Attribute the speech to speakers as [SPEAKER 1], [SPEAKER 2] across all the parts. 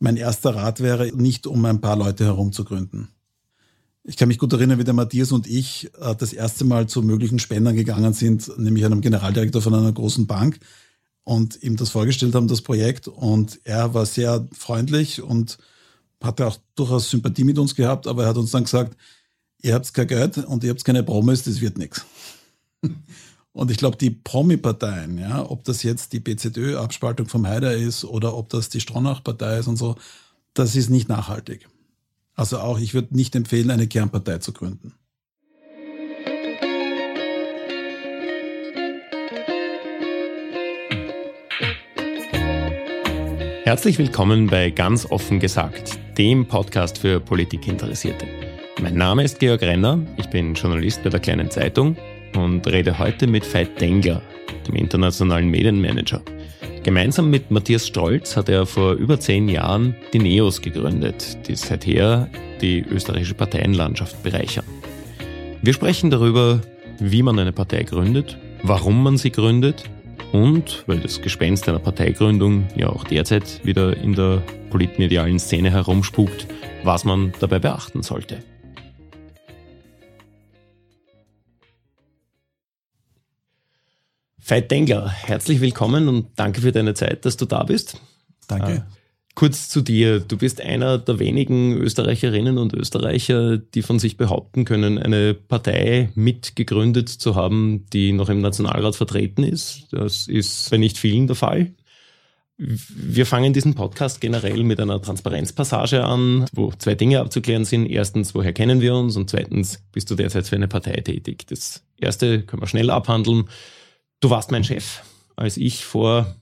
[SPEAKER 1] mein erster Rat wäre, nicht um ein paar Leute herum zu gründen. Ich kann mich gut erinnern, wie der Matthias und ich äh, das erste Mal zu möglichen Spendern gegangen sind, nämlich einem Generaldirektor von einer großen Bank und ihm das vorgestellt haben, das Projekt. Und er war sehr freundlich und hatte auch durchaus Sympathie mit uns gehabt, aber er hat uns dann gesagt, ihr habt kein Geld und ihr habt keine Promis, das wird nichts. Und ich glaube, die Promi-Parteien, ja, ob das jetzt die BZÖ-Abspaltung vom Haider ist oder ob das die Stronach-Partei ist und so, das ist nicht nachhaltig. Also auch, ich würde nicht empfehlen, eine Kernpartei zu gründen.
[SPEAKER 2] Herzlich willkommen bei Ganz offen gesagt, dem Podcast für Politikinteressierte. Mein Name ist Georg Renner, ich bin Journalist bei der Kleinen Zeitung und rede heute mit Veit Dengler, dem internationalen Medienmanager. Gemeinsam mit Matthias Stolz hat er vor über zehn Jahren die NEOS gegründet, die seither die österreichische Parteienlandschaft bereichern. Wir sprechen darüber, wie man eine Partei gründet, warum man sie gründet und, weil das Gespenst einer Parteigründung ja auch derzeit wieder in der politmedialen Szene herumspukt, was man dabei beachten sollte. Veit Dengler, herzlich willkommen und danke für deine Zeit, dass du da bist.
[SPEAKER 1] Danke. Äh,
[SPEAKER 2] kurz zu dir. Du bist einer der wenigen Österreicherinnen und Österreicher, die von sich behaupten können, eine Partei mitgegründet zu haben, die noch im Nationalrat vertreten ist. Das ist bei nicht vielen der Fall. Wir fangen diesen Podcast generell mit einer Transparenzpassage an, wo zwei Dinge abzuklären sind. Erstens, woher kennen wir uns? Und zweitens, bist du derzeit für eine Partei tätig? Das erste können wir schnell abhandeln. Du warst mein Chef, als ich vor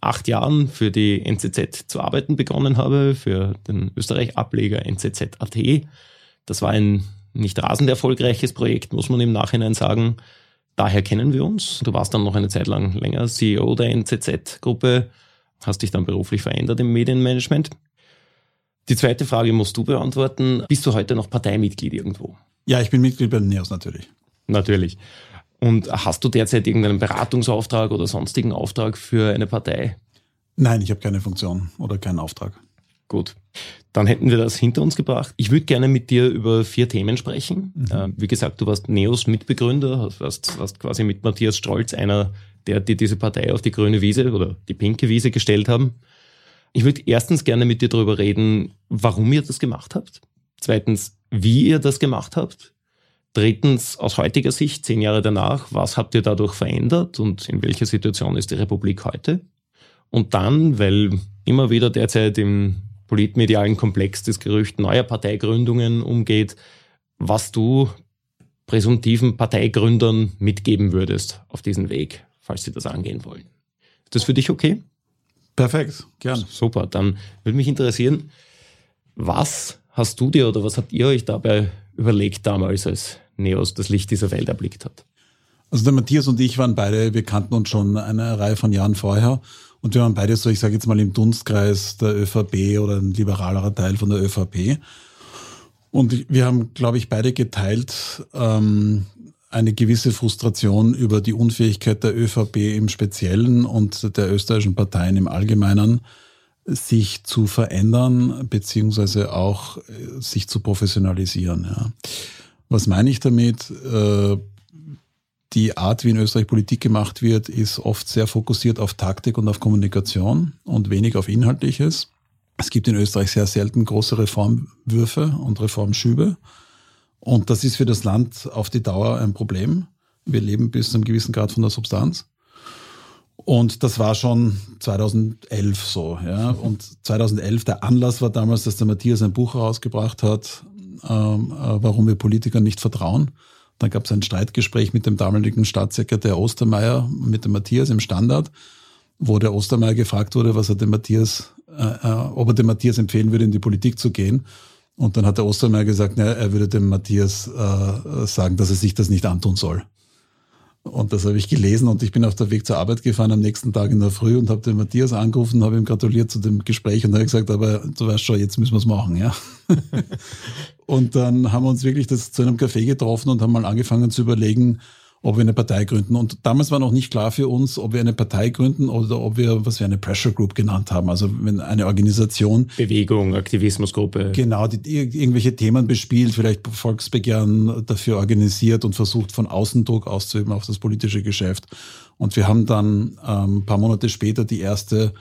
[SPEAKER 2] acht Jahren für die NZZ zu arbeiten begonnen habe, für den Österreich-Ableger NZZ.at. Das war ein nicht rasend erfolgreiches Projekt, muss man im Nachhinein sagen. Daher kennen wir uns. Du warst dann noch eine Zeit lang länger CEO der NZZ-Gruppe, hast dich dann beruflich verändert im Medienmanagement. Die zweite Frage musst du beantworten. Bist du heute noch Parteimitglied irgendwo?
[SPEAKER 1] Ja, ich bin Mitglied bei den NEOS natürlich.
[SPEAKER 2] Natürlich. Und hast du derzeit irgendeinen Beratungsauftrag oder sonstigen Auftrag für eine Partei?
[SPEAKER 1] Nein, ich habe keine Funktion oder keinen Auftrag.
[SPEAKER 2] Gut. Dann hätten wir das hinter uns gebracht. Ich würde gerne mit dir über vier Themen sprechen. Mhm. Äh, wie gesagt, du warst Neos Mitbegründer, warst, warst quasi mit Matthias Stolz einer, der die diese Partei auf die grüne Wiese oder die pinke Wiese gestellt haben. Ich würde erstens gerne mit dir darüber reden, warum ihr das gemacht habt. Zweitens, wie ihr das gemacht habt. Drittens, aus heutiger Sicht, zehn Jahre danach, was habt ihr dadurch verändert und in welcher Situation ist die Republik heute? Und dann, weil immer wieder derzeit im politmedialen Komplex das Gerücht neuer Parteigründungen umgeht, was du präsumtiven Parteigründern mitgeben würdest auf diesen Weg, falls sie das angehen wollen. Ist das für dich okay?
[SPEAKER 1] Perfekt, gern.
[SPEAKER 2] Super, dann würde mich interessieren, was hast du dir oder was habt ihr euch dabei überlegt damals, als Neos das Licht dieser Welt erblickt hat?
[SPEAKER 1] Also der Matthias und ich waren beide, wir kannten uns schon eine Reihe von Jahren vorher und wir waren beide so, ich sage jetzt mal im Dunstkreis der ÖVP oder ein liberalerer Teil von der ÖVP. Und wir haben, glaube ich, beide geteilt ähm, eine gewisse Frustration über die Unfähigkeit der ÖVP im Speziellen und der österreichischen Parteien im Allgemeinen, sich zu verändern, beziehungsweise auch äh, sich zu professionalisieren. Ja. Was meine ich damit? Äh, die Art, wie in Österreich Politik gemacht wird, ist oft sehr fokussiert auf Taktik und auf Kommunikation und wenig auf Inhaltliches. Es gibt in Österreich sehr selten große Reformwürfe und Reformschübe. Und das ist für das Land auf die Dauer ein Problem. Wir leben bis zu einem gewissen Grad von der Substanz. Und das war schon 2011 so. Ja. Und 2011, der Anlass war damals, dass der Matthias ein Buch herausgebracht hat, ähm, äh, warum wir Politikern nicht vertrauen. Dann gab es ein Streitgespräch mit dem damaligen Staatssekretär Ostermeier, mit dem Matthias im Standard, wo der Ostermeier gefragt wurde, was er dem Matthias, äh, äh, ob er dem Matthias empfehlen würde, in die Politik zu gehen. Und dann hat der Ostermeier gesagt, na, er würde dem Matthias äh, sagen, dass er sich das nicht antun soll. Und das habe ich gelesen und ich bin auf der Weg zur Arbeit gefahren am nächsten Tag in der Früh und habe den Matthias angerufen, habe ihm gratuliert zu dem Gespräch und habe gesagt, aber du weißt schon, jetzt müssen wir es machen, ja. und dann haben wir uns wirklich das zu einem Café getroffen und haben mal angefangen zu überlegen, ob wir eine Partei gründen. Und damals war noch nicht klar für uns, ob wir eine Partei gründen oder ob wir, was wir eine Pressure Group genannt haben. Also wenn eine Organisation.
[SPEAKER 2] Bewegung, Aktivismusgruppe.
[SPEAKER 1] Genau, die, irgendwelche Themen bespielt, vielleicht Volksbegehren dafür organisiert und versucht von außen Druck auszuüben auf das politische Geschäft. Und wir haben dann ähm, ein paar Monate später die erste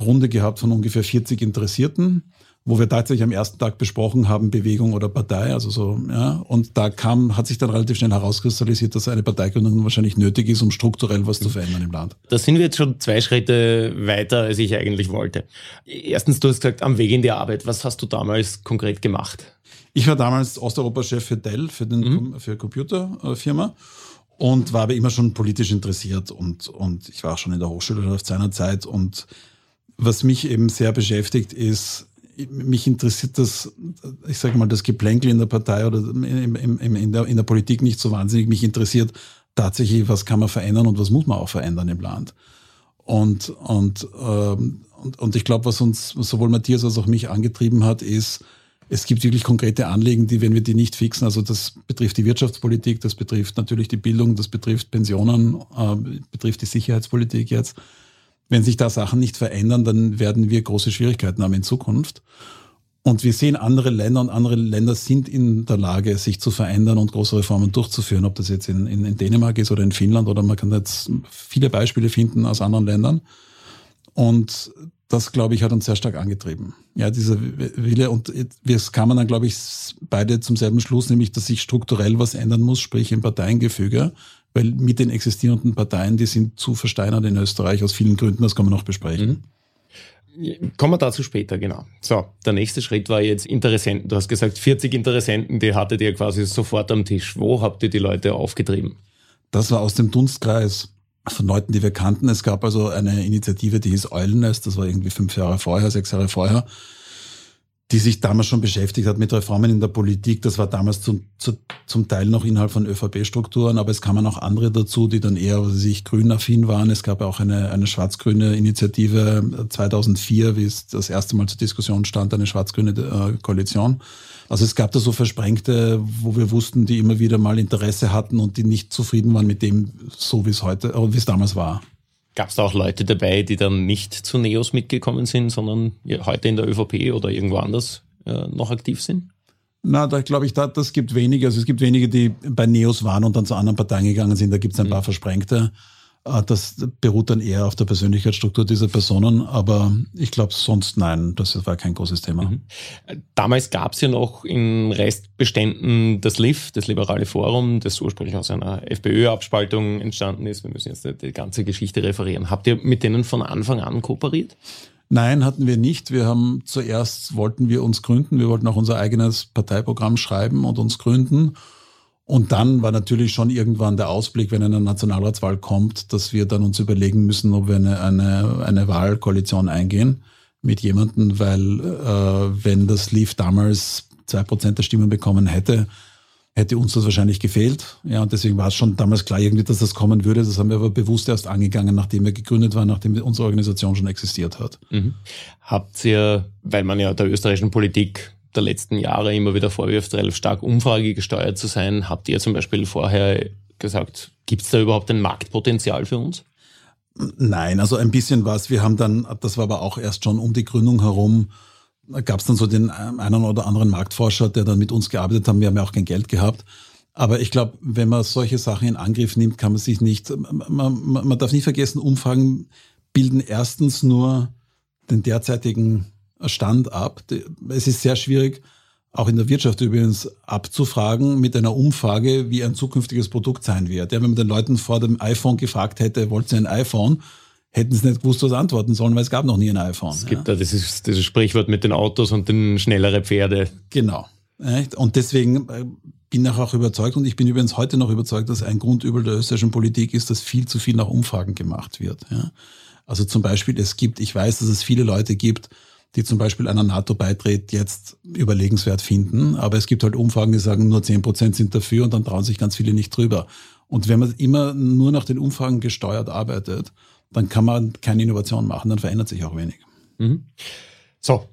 [SPEAKER 1] Runde gehabt von ungefähr 40 Interessierten wo wir tatsächlich am ersten Tag besprochen haben, Bewegung oder Partei, also so, ja. Und da kam, hat sich dann relativ schnell herauskristallisiert, dass eine Parteigründung wahrscheinlich nötig ist, um strukturell was zu verändern im Land.
[SPEAKER 2] Da sind wir jetzt schon zwei Schritte weiter, als ich eigentlich wollte. Erstens, du hast gesagt, am Weg in die Arbeit. Was hast du damals konkret gemacht?
[SPEAKER 1] Ich war damals Osteuropa-Chef für Dell, für den, mhm. für Computerfirma und war aber immer schon politisch interessiert und, und ich war auch schon in der Hochschule seiner Zeit und was mich eben sehr beschäftigt ist, mich interessiert das, ich sage mal, das Geplänkel in der Partei oder im, im, in, der, in der Politik nicht so wahnsinnig. Mich interessiert tatsächlich, was kann man verändern und was muss man auch verändern im Land. Und, und, ähm, und, und ich glaube, was uns sowohl Matthias als auch mich angetrieben hat, ist, es gibt wirklich konkrete Anliegen, die, wenn wir die nicht fixen, also das betrifft die Wirtschaftspolitik, das betrifft natürlich die Bildung, das betrifft Pensionen, äh, betrifft die Sicherheitspolitik jetzt wenn sich da Sachen nicht verändern, dann werden wir große Schwierigkeiten haben in Zukunft. Und wir sehen andere Länder und andere Länder sind in der Lage, sich zu verändern und große Reformen durchzuführen, ob das jetzt in, in, in Dänemark ist oder in Finnland oder man kann jetzt viele Beispiele finden aus anderen Ländern. Und das, glaube ich, hat uns sehr stark angetrieben. Ja, dieser Wille. Und wir kamen dann, glaube ich, beide zum selben Schluss, nämlich, dass sich strukturell was ändern muss, sprich im Parteiengefüge weil mit den existierenden Parteien, die sind zu versteinert in Österreich aus vielen Gründen, das kann man noch besprechen.
[SPEAKER 2] Mhm. Kommen wir dazu später, genau. So, der nächste Schritt war jetzt Interessenten. Du hast gesagt, 40 Interessenten, die hattet ihr quasi sofort am Tisch. Wo habt ihr die Leute aufgetrieben?
[SPEAKER 1] Das war aus dem Dunstkreis von Leuten, die wir kannten. Es gab also eine Initiative, die hieß Eulennest, das war irgendwie fünf Jahre vorher, sechs Jahre vorher die sich damals schon beschäftigt hat mit Reformen in der Politik. Das war damals zum, zu, zum Teil noch innerhalb von ÖVP-Strukturen, aber es kamen auch andere dazu, die dann eher sich grün-affin waren. Es gab auch eine, eine schwarz-grüne Initiative 2004, wie es das erste Mal zur Diskussion stand, eine schwarz-grüne äh, Koalition. Also es gab da so Versprengte, wo wir wussten, die immer wieder mal Interesse hatten und die nicht zufrieden waren mit dem, so wie es heute, äh, wie es damals war.
[SPEAKER 2] Gab es da auch Leute dabei, die dann nicht zu Neos mitgekommen sind, sondern heute in der ÖVP oder irgendwo anders äh, noch aktiv sind?
[SPEAKER 1] Na, da glaube ich, da, das gibt wenige. Also es gibt wenige, die bei Neos waren und dann zu anderen Parteien gegangen sind. Da gibt es ein mhm. paar Versprengte. Äh, das beruht dann eher auf der Persönlichkeitsstruktur dieser Personen, aber ich glaube sonst nein, das war kein großes Thema. Mhm.
[SPEAKER 2] Damals gab es ja noch in Restbeständen das LIF, das Liberale Forum, das ursprünglich aus einer FPÖ-Abspaltung entstanden ist. Wir müssen jetzt die ganze Geschichte referieren. Habt ihr mit denen von Anfang an kooperiert?
[SPEAKER 1] Nein, hatten wir nicht. Wir haben zuerst wollten wir uns gründen. Wir wollten auch unser eigenes Parteiprogramm schreiben und uns gründen. Und dann war natürlich schon irgendwann der Ausblick, wenn eine Nationalratswahl kommt, dass wir dann uns überlegen müssen, ob wir eine, eine, eine Wahlkoalition eingehen mit jemandem, weil äh, wenn das Leaf damals zwei Prozent der Stimmen bekommen hätte, hätte uns das wahrscheinlich gefehlt. Ja, und deswegen war es schon damals klar irgendwie, dass das kommen würde. Das haben wir aber bewusst erst angegangen, nachdem wir gegründet waren, nachdem unsere Organisation schon existiert hat.
[SPEAKER 2] Mhm. Habt ihr, weil man ja der österreichischen Politik der letzten Jahre immer wieder vorwirft, relativ stark umfragegesteuert zu sein. Habt ihr zum Beispiel vorher gesagt, gibt es da überhaupt ein Marktpotenzial für uns?
[SPEAKER 1] Nein, also ein bisschen was. Wir haben dann, das war aber auch erst schon um die Gründung herum, gab es dann so den einen oder anderen Marktforscher, der dann mit uns gearbeitet hat. Wir haben ja auch kein Geld gehabt. Aber ich glaube, wenn man solche Sachen in Angriff nimmt, kann man sich nicht, man, man, man darf nicht vergessen, Umfragen bilden erstens nur den derzeitigen Stand ab. Es ist sehr schwierig, auch in der Wirtschaft übrigens abzufragen mit einer Umfrage, wie ein zukünftiges Produkt sein wird. Ja, wenn man den Leuten vor dem iPhone gefragt hätte, wollt ihr ein iPhone? Hätten sie nicht gewusst, was antworten sollen, weil es gab noch nie ein iPhone.
[SPEAKER 2] Es gibt ja. da dieses, dieses Sprichwort mit den Autos und den schnellere Pferde.
[SPEAKER 1] Genau. Und deswegen äh, bin ich auch überzeugt und ich bin übrigens heute noch überzeugt, dass ein Grundübel der österreichischen Politik ist, dass viel zu viel nach Umfragen gemacht wird. Also zum Beispiel, es gibt, ich weiß, dass es viele Leute gibt, die zum Beispiel einer NATO-Beitritt jetzt überlegenswert finden. Aber es gibt halt Umfragen, die sagen, nur zehn Prozent sind dafür und dann trauen sich ganz viele nicht drüber. Und wenn man immer nur nach den Umfragen gesteuert arbeitet, dann kann man keine Innovation machen, dann verändert sich auch wenig.
[SPEAKER 2] Mhm. So,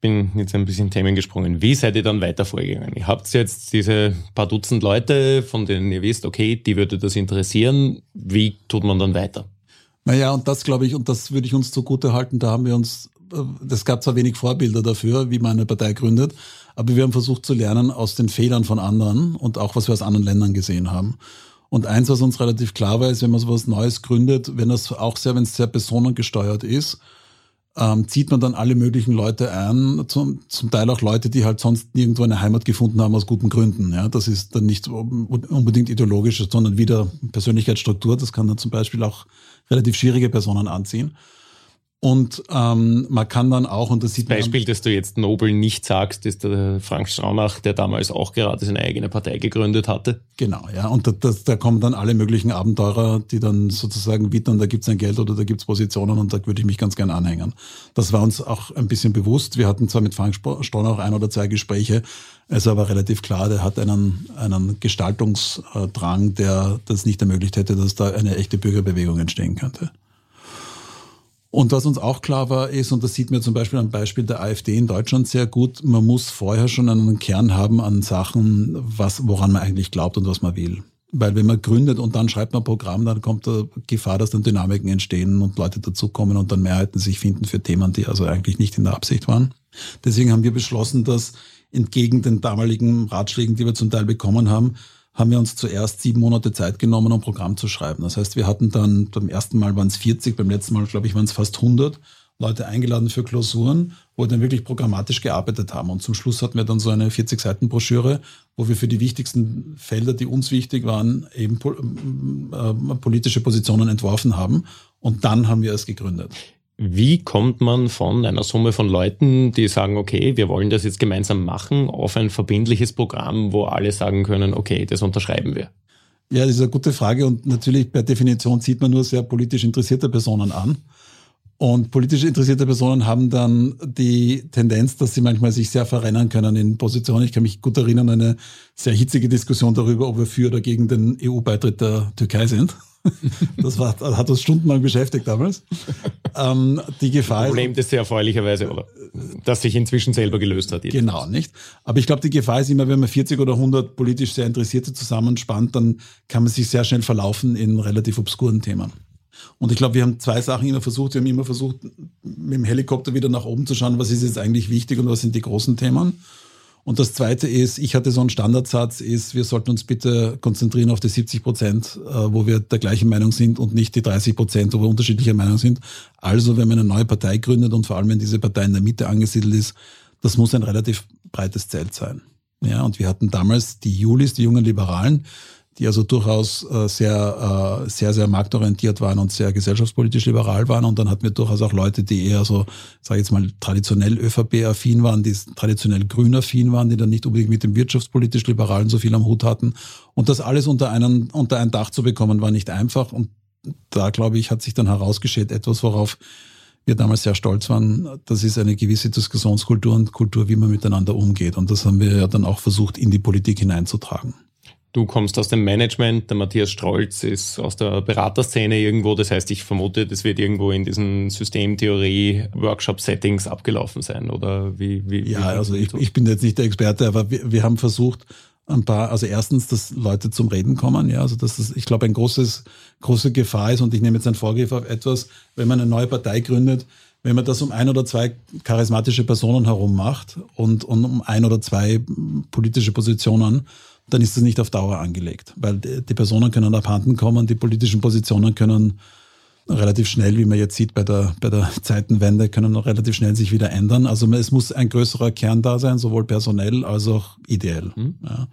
[SPEAKER 2] bin jetzt ein bisschen Themen gesprungen. Wie seid ihr dann weiter vorgegangen? Ihr habt jetzt diese paar Dutzend Leute, von denen ihr wisst, okay, die würde das interessieren. Wie tut man dann weiter?
[SPEAKER 1] Naja, und das glaube ich, und das würde ich uns zugute halten, da haben wir uns, es gab zwar wenig Vorbilder dafür, wie man eine Partei gründet, aber wir haben versucht zu lernen aus den Fehlern von anderen und auch was wir aus anderen Ländern gesehen haben. Und eins, was uns relativ klar war, ist, wenn man sowas Neues gründet, wenn das auch sehr, wenn es sehr personengesteuert ist, ähm, zieht man dann alle möglichen Leute ein, zum, zum Teil auch Leute, die halt sonst nirgendwo eine Heimat gefunden haben aus guten Gründen. Ja, das ist dann nicht unbedingt ideologisch, sondern wieder Persönlichkeitsstruktur. Das kann dann zum Beispiel auch relativ schwierige Personen anziehen. Und ähm, man kann dann auch, und das sieht
[SPEAKER 2] man. Beispiel, dass du jetzt Nobel nicht sagst, ist der Frank Straunach, der damals auch gerade seine eigene Partei gegründet hatte.
[SPEAKER 1] Genau, ja. Und da, das, da kommen dann alle möglichen Abenteurer, die dann sozusagen wittern, da gibt's ein Geld oder da gibt's Positionen und da würde ich mich ganz gern anhängen. Das war uns auch ein bisschen bewusst. Wir hatten zwar mit Frank Straunach ein oder zwei Gespräche, es war aber relativ klar, der hat einen, einen Gestaltungsdrang, der das nicht ermöglicht hätte, dass da eine echte Bürgerbewegung entstehen könnte. Und was uns auch klar war, ist, und das sieht man zum Beispiel am Beispiel der AfD in Deutschland sehr gut, man muss vorher schon einen Kern haben an Sachen, was, woran man eigentlich glaubt und was man will. Weil wenn man gründet und dann schreibt man Programm, dann kommt die Gefahr, dass dann Dynamiken entstehen und Leute dazukommen und dann Mehrheiten sich finden für Themen, die also eigentlich nicht in der Absicht waren. Deswegen haben wir beschlossen, dass entgegen den damaligen Ratschlägen, die wir zum Teil bekommen haben, haben wir uns zuerst sieben Monate Zeit genommen, um Programm zu schreiben. Das heißt, wir hatten dann, beim ersten Mal waren es 40, beim letzten Mal, glaube ich, waren es fast 100 Leute eingeladen für Klausuren, wo wir dann wirklich programmatisch gearbeitet haben. Und zum Schluss hatten wir dann so eine 40-Seiten-Broschüre, wo wir für die wichtigsten Felder, die uns wichtig waren, eben äh, politische Positionen entworfen haben. Und dann haben wir es gegründet.
[SPEAKER 2] Wie kommt man von einer Summe von Leuten, die sagen, okay, wir wollen das jetzt gemeinsam machen, auf ein verbindliches Programm, wo alle sagen können, okay, das unterschreiben wir?
[SPEAKER 1] Ja, das ist eine gute Frage und natürlich per Definition zieht man nur sehr politisch interessierte Personen an. Und politisch interessierte Personen haben dann die Tendenz, dass sie manchmal sich sehr verrennen können in Positionen. Ich kann mich gut erinnern, eine sehr hitzige Diskussion darüber, ob wir für oder gegen den EU-Beitritt der Türkei sind. Das war, hat uns stundenlang beschäftigt damals.
[SPEAKER 2] Ähm, die Gefahr Problem, das sehr erfreulicherweise, oder? Das sich inzwischen selber gelöst hat.
[SPEAKER 1] Jetzt. Genau, nicht? Aber ich glaube, die Gefahr ist immer, wenn man 40 oder 100 politisch sehr Interessierte zusammenspannt, dann kann man sich sehr schnell verlaufen in relativ obskuren Themen. Und ich glaube, wir haben zwei Sachen immer versucht. Wir haben immer versucht, mit dem Helikopter wieder nach oben zu schauen, was ist jetzt eigentlich wichtig und was sind die großen Themen. Und das Zweite ist, ich hatte so einen Standardsatz, ist, wir sollten uns bitte konzentrieren auf die 70 Prozent, äh, wo wir der gleichen Meinung sind und nicht die 30 Prozent, wo wir unterschiedlicher Meinung sind. Also, wenn man eine neue Partei gründet und vor allem, wenn diese Partei in der Mitte angesiedelt ist, das muss ein relativ breites Zelt sein. Ja, und wir hatten damals die Julis, die jungen Liberalen, die also durchaus äh, sehr, äh, sehr, sehr marktorientiert waren und sehr gesellschaftspolitisch liberal waren. Und dann hatten wir durchaus auch Leute, die eher so, sage ich jetzt mal, traditionell ÖVP-affin waren, die traditionell grün-affin waren, die dann nicht unbedingt mit dem wirtschaftspolitisch Liberalen so viel am Hut hatten. Und das alles unter, einen, unter ein Dach zu bekommen, war nicht einfach. Und da, glaube ich, hat sich dann herausgestellt, etwas, worauf wir damals sehr stolz waren, das ist eine gewisse Diskussionskultur und Kultur, wie man miteinander umgeht. Und das haben wir ja dann auch versucht, in die Politik hineinzutragen.
[SPEAKER 2] Du kommst aus dem Management, der Matthias Strolz ist aus der Beraterszene irgendwo. Das heißt, ich vermute, das wird irgendwo in diesen Systemtheorie-Workshop-Settings abgelaufen sein, oder wie? wie
[SPEAKER 1] ja, wie also ich, ich bin jetzt nicht der Experte, aber wir, wir haben versucht, ein paar, also erstens, dass Leute zum Reden kommen, ja, also dass das, ich glaube, ein großes, große Gefahr ist und ich nehme jetzt einen Vorgriff auf etwas, wenn man eine neue Partei gründet, wenn man das um ein oder zwei charismatische Personen herum macht und, und um ein oder zwei politische Positionen, dann ist das nicht auf Dauer angelegt, weil die Personen können abhanden kommen, die politischen Positionen können relativ schnell, wie man jetzt sieht bei der, bei der Zeitenwende, können relativ schnell sich wieder ändern. Also es muss ein größerer Kern da sein, sowohl personell als auch ideell. Mhm. Ja.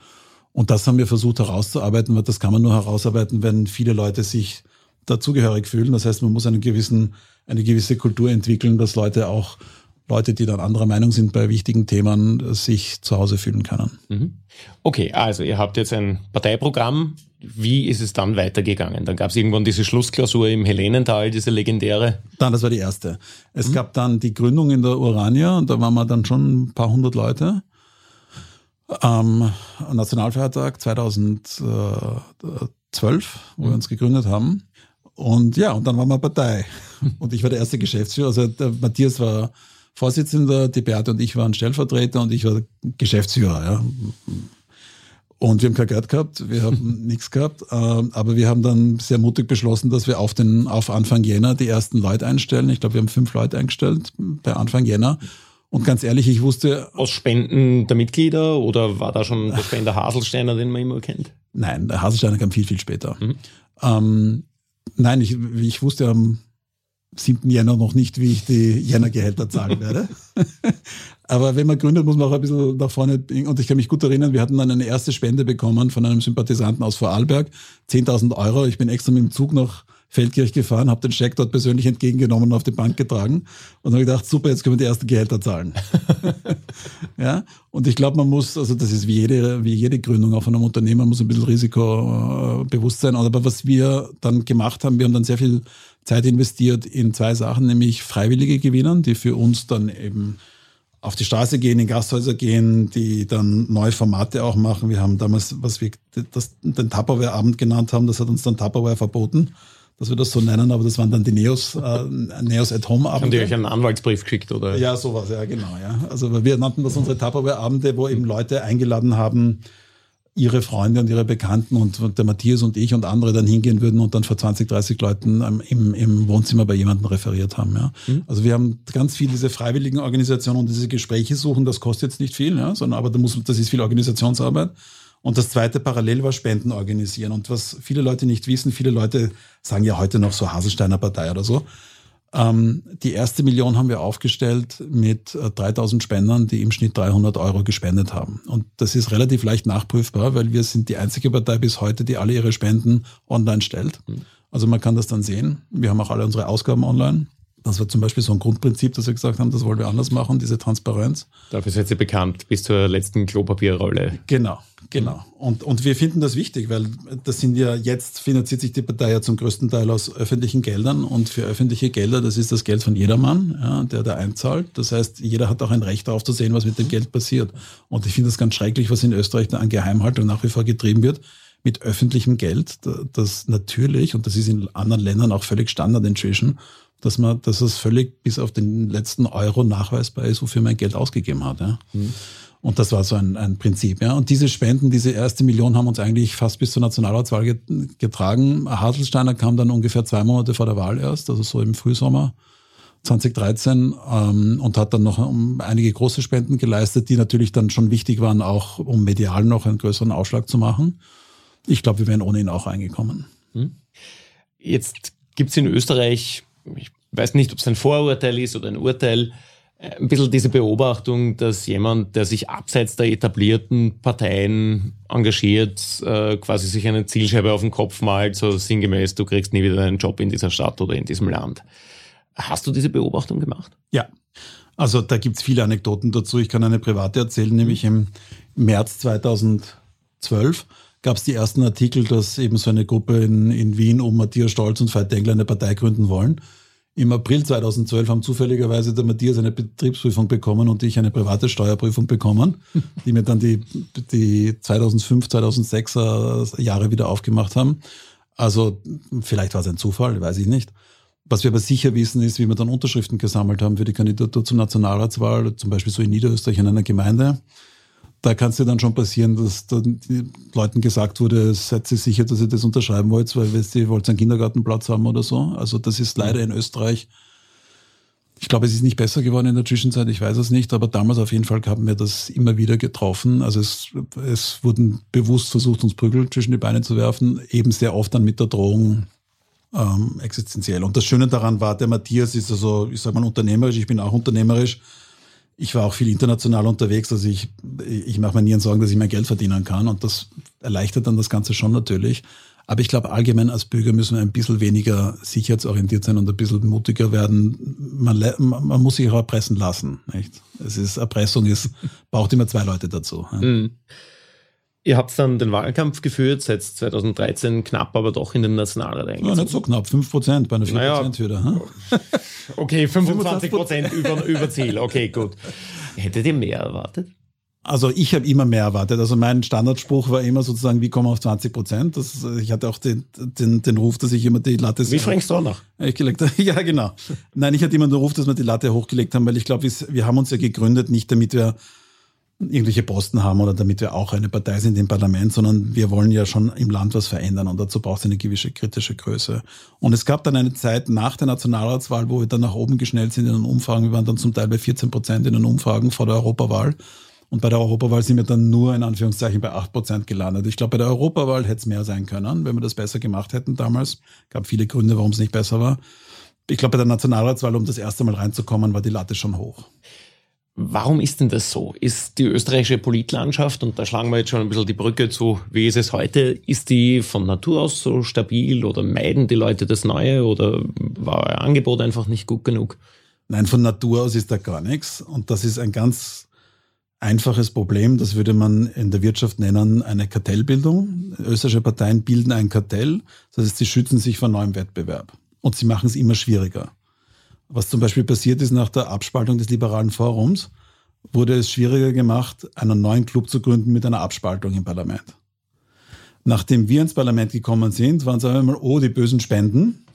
[SPEAKER 1] Und das haben wir versucht herauszuarbeiten, weil das kann man nur herausarbeiten, wenn viele Leute sich dazugehörig fühlen. Das heißt, man muss einen gewissen, eine gewisse Kultur entwickeln, dass Leute auch Leute, die dann anderer Meinung sind bei wichtigen Themen, sich zu Hause fühlen können. Mhm.
[SPEAKER 2] Okay, also ihr habt jetzt ein Parteiprogramm. Wie ist es dann weitergegangen? Dann gab es irgendwann diese Schlussklausur im Helenental, diese legendäre.
[SPEAKER 1] Dann, das war die erste. Es mhm. gab dann die Gründung in der Urania und da waren wir dann schon ein paar hundert Leute. Am Nationalfeiertag 2012, wo mhm. wir uns gegründet haben. Und ja, und dann waren wir Partei. Und ich war der erste Geschäftsführer. Also Matthias war Vorsitzender, die Beate und ich waren Stellvertreter und ich war Geschäftsführer. Ja. Und wir haben kein Geld gehabt, wir haben nichts gehabt, äh, aber wir haben dann sehr mutig beschlossen, dass wir auf den auf Anfang Jänner die ersten Leute einstellen. Ich glaube, wir haben fünf Leute eingestellt bei Anfang Jänner. Und ganz ehrlich, ich wusste.
[SPEAKER 2] Aus Spenden der Mitglieder oder war da schon der Spender Haselsteiner, den man immer kennt?
[SPEAKER 1] Nein, der Haselsteiner kam viel, viel später. Mhm. Ähm, nein, ich, ich wusste am 7. Jänner noch nicht, wie ich die Jännergehälter zahlen werde. Aber wenn man gründet, muss man auch ein bisschen nach vorne. Und ich kann mich gut erinnern, wir hatten dann eine erste Spende bekommen von einem Sympathisanten aus Vorarlberg. 10.000 Euro. Ich bin extra mit dem Zug nach Feldkirch gefahren, habe den Scheck dort persönlich entgegengenommen und auf die Bank getragen und habe gedacht, super, jetzt können wir die ersten Gehälter zahlen. ja, und ich glaube, man muss, also das ist wie jede, wie jede Gründung auch von einem Unternehmen, muss ein bisschen risikobewusst sein. Aber was wir dann gemacht haben, wir haben dann sehr viel Zeit investiert in zwei Sachen, nämlich Freiwillige gewinnen, die für uns dann eben auf die Straße gehen, in Gasthäuser gehen, die dann neue Formate auch machen. Wir haben damals, was wir das, den Tupperware-Abend genannt haben, das hat uns dann Tupperware verboten, dass wir das so nennen, aber das waren dann die Neos, äh, Neos at Home Abende.
[SPEAKER 2] Haben die euch einen Anwaltsbrief geschickt, oder?
[SPEAKER 1] Ja, sowas, ja, genau, ja. Also wir nannten das unsere Tupperware-Abende, wo eben Leute eingeladen haben, ihre Freunde und ihre Bekannten und der Matthias und ich und andere dann hingehen würden und dann vor 20, 30 Leuten im, im Wohnzimmer bei jemandem referiert haben. Ja. Mhm. Also wir haben ganz viel diese freiwilligen Organisationen und diese Gespräche suchen, das kostet jetzt nicht viel, ja, sondern aber da muss, das ist viel Organisationsarbeit. Und das zweite parallel war Spenden organisieren. Und was viele Leute nicht wissen, viele Leute sagen ja heute noch so Haselsteiner Partei oder so. Ähm, die erste Million haben wir aufgestellt mit 3000 äh, Spendern, die im Schnitt 300 Euro gespendet haben. Und das ist relativ leicht nachprüfbar, weil wir sind die einzige Partei bis heute, die alle ihre Spenden online stellt. Mhm. Also man kann das dann sehen. Wir haben auch alle unsere Ausgaben online. Das war zum Beispiel so ein Grundprinzip, dass wir gesagt haben, das wollen wir anders machen, diese Transparenz.
[SPEAKER 2] Dafür seid ihr bekannt, bis zur letzten Klopapierrolle.
[SPEAKER 1] Genau, genau. Und, und wir finden das wichtig, weil das sind ja, jetzt finanziert sich die Partei ja zum größten Teil aus öffentlichen Geldern und für öffentliche Gelder, das ist das Geld von jedermann, ja, der da einzahlt. Das heißt, jeder hat auch ein Recht darauf zu sehen, was mit dem Geld passiert. Und ich finde das ganz schrecklich, was in Österreich da an Geheimhaltung nach wie vor getrieben wird mit öffentlichem Geld, das natürlich, und das ist in anderen Ländern auch völlig Standard inzwischen, dass man, dass es völlig bis auf den letzten Euro nachweisbar ist, wofür man Geld ausgegeben hat. Ja. Mhm. Und das war so ein, ein Prinzip. Ja. Und diese Spenden, diese erste Million haben uns eigentlich fast bis zur Nationalratswahl getragen. Hartelsteiner kam dann ungefähr zwei Monate vor der Wahl erst, also so im Frühsommer 2013 ähm, und hat dann noch um einige große Spenden geleistet, die natürlich dann schon wichtig waren, auch um medial noch einen größeren Ausschlag zu machen. Ich glaube, wir wären ohne ihn auch eingekommen. Hm.
[SPEAKER 2] Jetzt gibt es in Österreich ich weiß nicht, ob es ein Vorurteil ist oder ein Urteil, ein bisschen diese Beobachtung, dass jemand, der sich abseits der etablierten Parteien engagiert, äh, quasi sich eine Zielscheibe auf den Kopf malt, so sinngemäß, du kriegst nie wieder einen Job in dieser Stadt oder in diesem Land. Hast du diese Beobachtung gemacht?
[SPEAKER 1] Ja. Also da gibt es viele Anekdoten dazu. Ich kann eine private erzählen, nämlich im März 2012 gab es die ersten Artikel, dass eben so eine Gruppe in, in Wien um Matthias Stolz und Veit Engler eine Partei gründen wollen. Im April 2012 haben zufälligerweise der Matthias eine Betriebsprüfung bekommen und ich eine private Steuerprüfung bekommen, die mir dann die, die 2005, 2006er Jahre wieder aufgemacht haben. Also vielleicht war es ein Zufall, weiß ich nicht. Was wir aber sicher wissen, ist, wie wir dann Unterschriften gesammelt haben für die Kandidatur zur Nationalratswahl, zum Beispiel so in Niederösterreich in einer Gemeinde da kann es dir dann schon passieren, dass dann den Leuten gesagt wurde, seid ihr sicher, dass ihr das unterschreiben wollt, weil ihr wollt einen Kindergartenplatz haben oder so. Also das ist leider in Österreich, ich glaube, es ist nicht besser geworden in der Zwischenzeit, ich weiß es nicht, aber damals auf jeden Fall haben wir das immer wieder getroffen. Also es, es wurden bewusst versucht, uns Prügel zwischen die Beine zu werfen, eben sehr oft dann mit der Drohung ähm, existenziell. Und das Schöne daran war, der Matthias ist also, ich sage mal, unternehmerisch, ich bin auch unternehmerisch, ich war auch viel international unterwegs, also ich, ich mache mir nie Sorgen, dass ich mein Geld verdienen kann und das erleichtert dann das Ganze schon natürlich. Aber ich glaube, allgemein als Bürger müssen wir ein bisschen weniger sicherheitsorientiert sein und ein bisschen mutiger werden. Man, man muss sich auch erpressen lassen. Nicht? Es ist, Erpressung ist, braucht immer zwei Leute dazu. Mhm.
[SPEAKER 2] Ihr habt dann den Wahlkampf geführt, seit 2013 knapp, aber doch in den Nationalrat
[SPEAKER 1] eingezogen. Ja, nicht so knapp, 5 Prozent bei einer 4 Prozent naja, Hm?
[SPEAKER 2] Okay, 25 Prozent über, über Ziel. Okay, gut. Hättet ihr mehr erwartet?
[SPEAKER 1] Also ich habe immer mehr erwartet. Also mein Standardspruch war immer sozusagen, wie kommen wir auf 20 Prozent? Das, ich hatte auch den, den, den Ruf, dass ich immer die Latte...
[SPEAKER 2] Wie fängst du auch noch?
[SPEAKER 1] Ich gelegt, ja, genau. Nein, ich hatte immer den Ruf, dass wir die Latte hochgelegt haben, weil ich glaube, wir haben uns ja gegründet, nicht damit wir irgendwelche Posten haben oder damit wir auch eine Partei sind im Parlament, sondern wir wollen ja schon im Land was verändern und dazu braucht es eine gewisse kritische Größe. Und es gab dann eine Zeit nach der Nationalratswahl, wo wir dann nach oben geschnellt sind in den Umfragen. Wir waren dann zum Teil bei 14 Prozent in den Umfragen vor der Europawahl. Und bei der Europawahl sind wir dann nur in Anführungszeichen bei 8 Prozent gelandet. Ich glaube, bei der Europawahl hätte es mehr sein können, wenn wir das besser gemacht hätten damals. gab viele Gründe, warum es nicht besser war. Ich glaube, bei der Nationalratswahl, um das erste Mal reinzukommen, war die Latte schon hoch.
[SPEAKER 2] Warum ist denn das so? Ist die österreichische Politlandschaft, und da schlagen wir jetzt schon ein bisschen die Brücke zu, wie ist es heute, ist die von Natur aus so stabil oder meiden die Leute das Neue oder war euer Angebot einfach nicht gut genug?
[SPEAKER 1] Nein, von Natur aus ist da gar nichts. Und das ist ein ganz einfaches Problem. Das würde man in der Wirtschaft nennen eine Kartellbildung. Österreichische Parteien bilden ein Kartell. Das heißt, sie schützen sich vor neuem Wettbewerb. Und sie machen es immer schwieriger. Was zum Beispiel passiert ist nach der Abspaltung des Liberalen Forums, wurde es schwieriger gemacht, einen neuen Club zu gründen mit einer Abspaltung im Parlament. Nachdem wir ins Parlament gekommen sind, waren es einmal, oh, die bösen Spenden.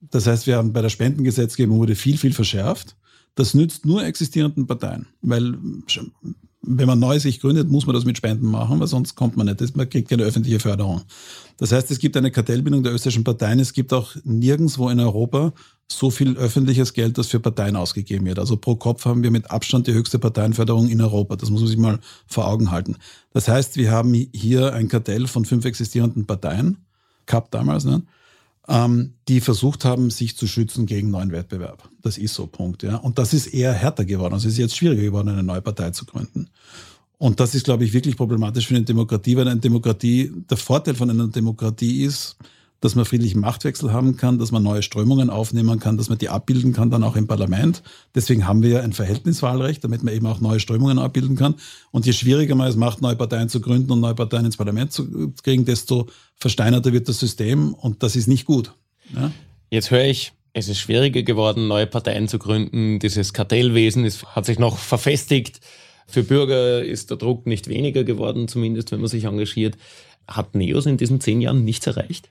[SPEAKER 1] Das heißt, wir haben bei der Spendengesetzgebung wurde viel, viel verschärft. Das nützt nur existierenden Parteien, weil wenn man neu sich gründet, muss man das mit Spenden machen, weil sonst kommt man nicht. Man kriegt keine öffentliche Förderung. Das heißt, es gibt eine Kartellbindung der österreichischen Parteien. Es gibt auch nirgendwo in Europa so viel öffentliches Geld, das für Parteien ausgegeben wird. Also pro Kopf haben wir mit Abstand die höchste Parteienförderung in Europa. Das muss man sich mal vor Augen halten. Das heißt, wir haben hier ein Kartell von fünf existierenden Parteien, gehabt damals, ne? ähm, die versucht haben, sich zu schützen gegen neuen Wettbewerb. Das ist so, Punkt. Ja. Und das ist eher härter geworden. Also es ist jetzt schwieriger geworden, eine neue Partei zu gründen. Und das ist, glaube ich, wirklich problematisch für eine Demokratie, weil eine Demokratie, der Vorteil von einer Demokratie ist, dass man friedlichen Machtwechsel haben kann, dass man neue Strömungen aufnehmen kann, dass man die abbilden kann, dann auch im Parlament. Deswegen haben wir ja ein Verhältniswahlrecht, damit man eben auch neue Strömungen abbilden kann. Und je schwieriger man es macht, neue Parteien zu gründen und neue Parteien ins Parlament zu kriegen, desto versteinerter wird das System und das ist nicht gut. Ja?
[SPEAKER 2] Jetzt höre ich, es ist schwieriger geworden, neue Parteien zu gründen. Dieses Kartellwesen ist, hat sich noch verfestigt. Für Bürger ist der Druck nicht weniger geworden, zumindest wenn man sich engagiert. Hat Neos in diesen zehn Jahren nichts erreicht?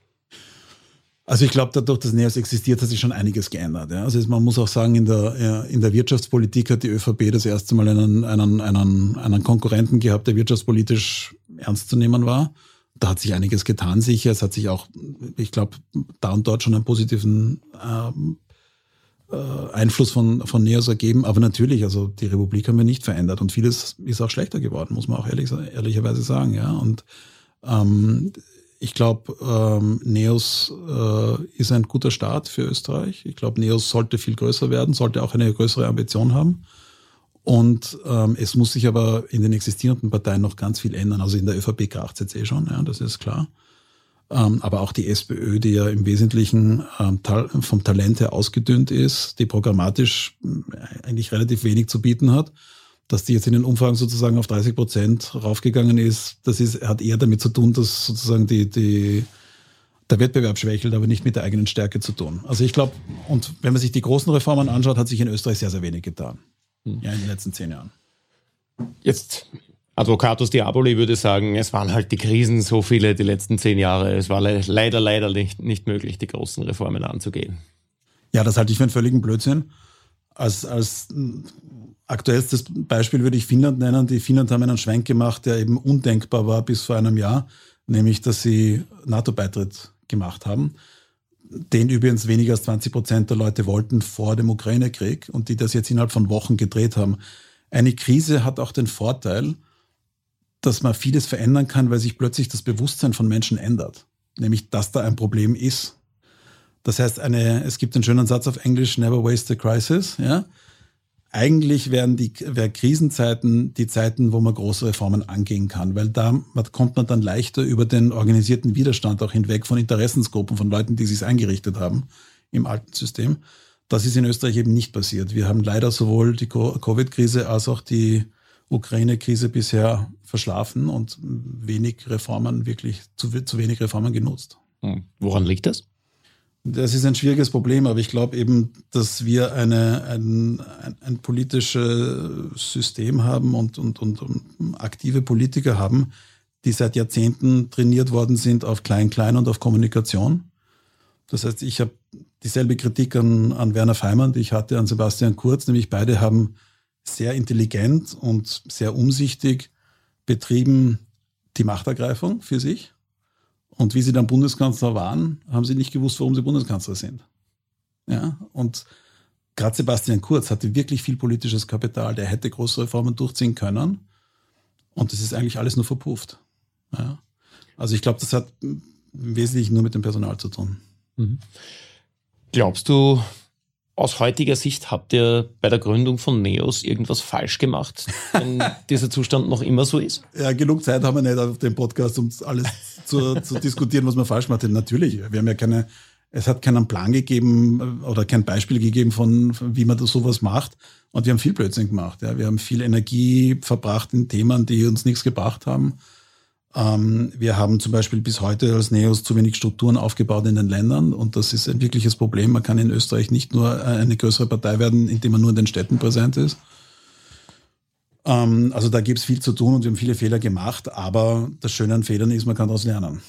[SPEAKER 1] Also ich glaube, dadurch, dass NEOS existiert, hat sich schon einiges geändert. Ja. Also man muss auch sagen, in der, in der Wirtschaftspolitik hat die ÖVP das erste Mal einen, einen, einen, einen Konkurrenten gehabt, der wirtschaftspolitisch ernst zu nehmen war. Da hat sich einiges getan, sicher. Es hat sich auch, ich glaube, da und dort schon einen positiven ähm, äh, Einfluss von, von NEOS ergeben. Aber natürlich, also die Republik haben wir nicht verändert und vieles ist auch schlechter geworden, muss man auch ehrlich, ehrlicherweise sagen. Ja. Und ähm, ich glaube, ähm, Neos äh, ist ein guter Start für Österreich. Ich glaube, Neos sollte viel größer werden, sollte auch eine größere Ambition haben. Und ähm, es muss sich aber in den existierenden Parteien noch ganz viel ändern. Also in der ÖVP kracht es jetzt eh schon, ja, das ist klar. Ähm, aber auch die SPÖ, die ja im Wesentlichen ähm, vom Talent her ausgedünnt ist, die programmatisch äh, eigentlich relativ wenig zu bieten hat, dass die jetzt in den Umfragen sozusagen auf 30 Prozent raufgegangen ist, das ist, hat eher damit zu tun, dass sozusagen die, die, der Wettbewerb schwächelt, aber nicht mit der eigenen Stärke zu tun. Also ich glaube, und wenn man sich die großen Reformen anschaut, hat sich in Österreich sehr, sehr wenig getan. Hm. Ja, in den letzten zehn Jahren.
[SPEAKER 2] Jetzt, Advocatus Diaboli würde sagen, es waren halt die Krisen so viele die letzten zehn Jahre. Es war leider, leider nicht, nicht möglich, die großen Reformen anzugehen.
[SPEAKER 1] Ja, das halte ich für einen völligen Blödsinn. Als, als aktuellstes Beispiel würde ich Finnland nennen. Die Finnland haben einen Schwenk gemacht, der eben undenkbar war bis vor einem Jahr, nämlich dass sie NATO-Beitritt gemacht haben. Den übrigens weniger als 20 Prozent der Leute wollten vor dem Ukraine-Krieg und die das jetzt innerhalb von Wochen gedreht haben. Eine Krise hat auch den Vorteil, dass man vieles verändern kann, weil sich plötzlich das Bewusstsein von Menschen ändert. Nämlich, dass da ein Problem ist. Das heißt, eine, es gibt einen schönen Satz auf Englisch, never waste a crisis, ja eigentlich wären die wär Krisenzeiten die Zeiten, wo man große Reformen angehen kann, weil da kommt man dann leichter über den organisierten Widerstand auch hinweg von Interessensgruppen, von Leuten, die sich eingerichtet haben im alten System. Das ist in Österreich eben nicht passiert. Wir haben leider sowohl die Covid-Krise als auch die Ukraine-Krise bisher verschlafen und wenig Reformen, wirklich zu, zu wenig Reformen genutzt.
[SPEAKER 2] Hm. Woran liegt das?
[SPEAKER 1] Das ist ein schwieriges Problem, aber ich glaube eben, dass wir eine, ein, ein, ein politisches System haben und, und, und, und aktive Politiker haben, die seit Jahrzehnten trainiert worden sind auf Klein-Klein und auf Kommunikation. Das heißt, ich habe dieselbe Kritik an, an Werner Feimann, die ich hatte an Sebastian Kurz, nämlich beide haben sehr intelligent und sehr umsichtig betrieben die Machtergreifung für sich und wie sie dann Bundeskanzler waren, haben sie nicht gewusst, warum sie Bundeskanzler sind. Ja, und gerade Sebastian Kurz hatte wirklich viel politisches Kapital. Der hätte große Reformen durchziehen können. Und das ist eigentlich alles nur verpufft. Ja. Also ich glaube, das hat im Wesentlichen nur mit dem Personal zu tun. Mhm.
[SPEAKER 2] Glaubst du, aus heutiger Sicht habt ihr bei der Gründung von Neos irgendwas falsch gemacht, wenn dieser Zustand noch immer so ist?
[SPEAKER 1] Ja, genug Zeit haben wir nicht auf dem Podcast, um alles zu, zu diskutieren, was wir falsch haben. Natürlich, wir haben ja keine, es hat keinen Plan gegeben äh, oder kein Beispiel gegeben von, wie man das sowas macht. Und wir haben viel Blödsinn gemacht. Ja. Wir haben viel Energie verbracht in Themen, die uns nichts gebracht haben. Ähm, wir haben zum Beispiel bis heute als Neos zu wenig Strukturen aufgebaut in den Ländern und das ist ein wirkliches Problem. Man kann in Österreich nicht nur äh, eine größere Partei werden, indem man nur in den Städten präsent ist. Ähm, also da gibt es viel zu tun und wir haben viele Fehler gemacht, aber das Schöne an Fehlern ist, man kann daraus lernen.